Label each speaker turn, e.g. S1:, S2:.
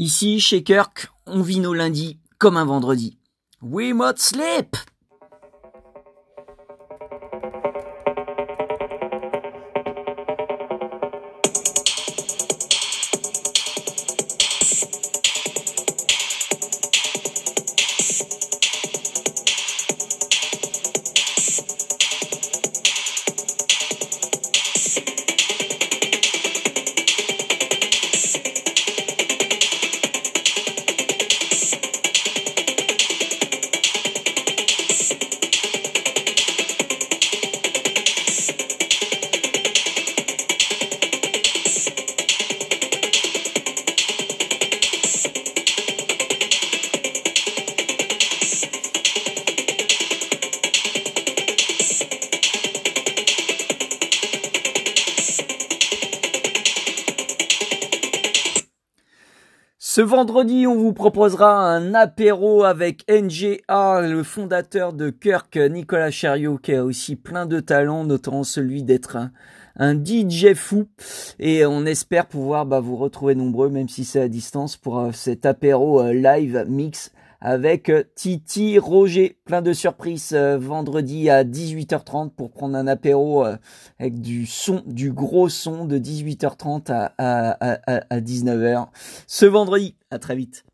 S1: Ici, chez Kirk, on vit nos lundis comme un vendredi. We must sleep! Ce vendredi, on vous proposera un apéro avec NGA, le fondateur de Kirk, Nicolas Chariot, qui a aussi plein de talents, notamment celui d'être un, DJ fou. Et on espère pouvoir bah, vous retrouver nombreux, même si c'est à distance, pour euh, cet apéro euh, live mix avec euh, Titi Roger. Plein de surprises euh, vendredi à 18h30 pour prendre un apéro euh, avec du son, du gros son de 18h30 à, à, à, à 19h. Ce vendredi, à très vite.